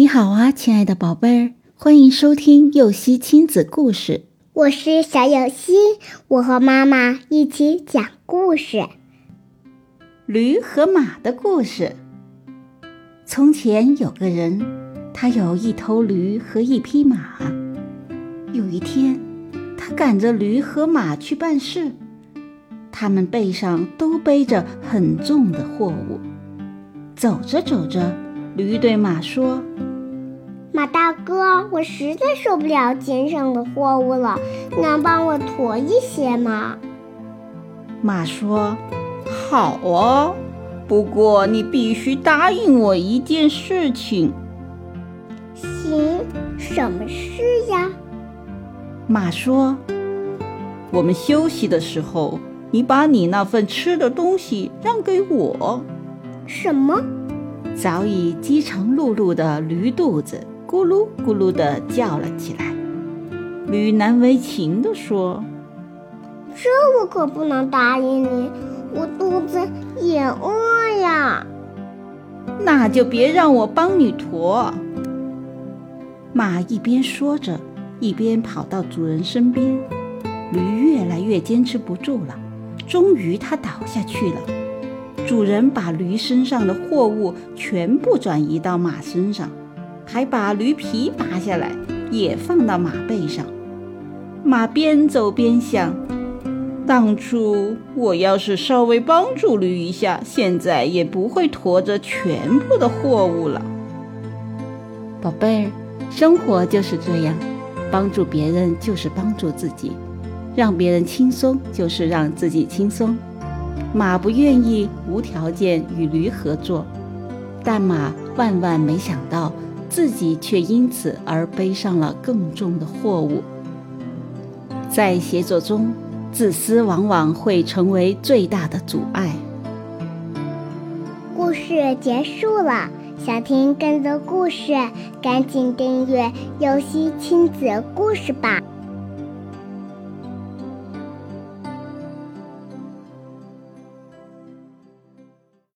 你好啊，亲爱的宝贝儿，欢迎收听幼熙亲子故事。我是小幼熙，我和妈妈一起讲故事。驴和马的故事。从前有个人，他有一头驴和一匹马。有一天，他赶着驴和马去办事，他们背上都背着很重的货物。走着走着，驴对马说：“马大哥，我实在受不了肩上的货物了，能帮我驮一些吗？”马说：“好啊，不过你必须答应我一件事情。”“行，什么事呀？”马说：“我们休息的时候，你把你那份吃的东西让给我。”什么？早已饥肠辘辘的驴肚子咕噜咕噜地叫了起来。驴难为情地说：“这我可不能答应你，我肚子也饿呀。”那就别让我帮你驮。马一边说着，一边跑到主人身边。驴越来越坚持不住了，终于它倒下去了。主人把驴身上的货物全部转移到马身上，还把驴皮拔下来，也放到马背上。马边走边想：当初我要是稍微帮助驴一下，现在也不会驮着全部的货物了。宝贝儿，生活就是这样，帮助别人就是帮助自己，让别人轻松就是让自己轻松。马不愿意无条件与驴合作，但马万万没想到，自己却因此而背上了更重的货物。在协作中，自私往往会成为最大的阻碍。故事结束了，想听更多故事，赶紧订阅“游戏亲子故事”吧。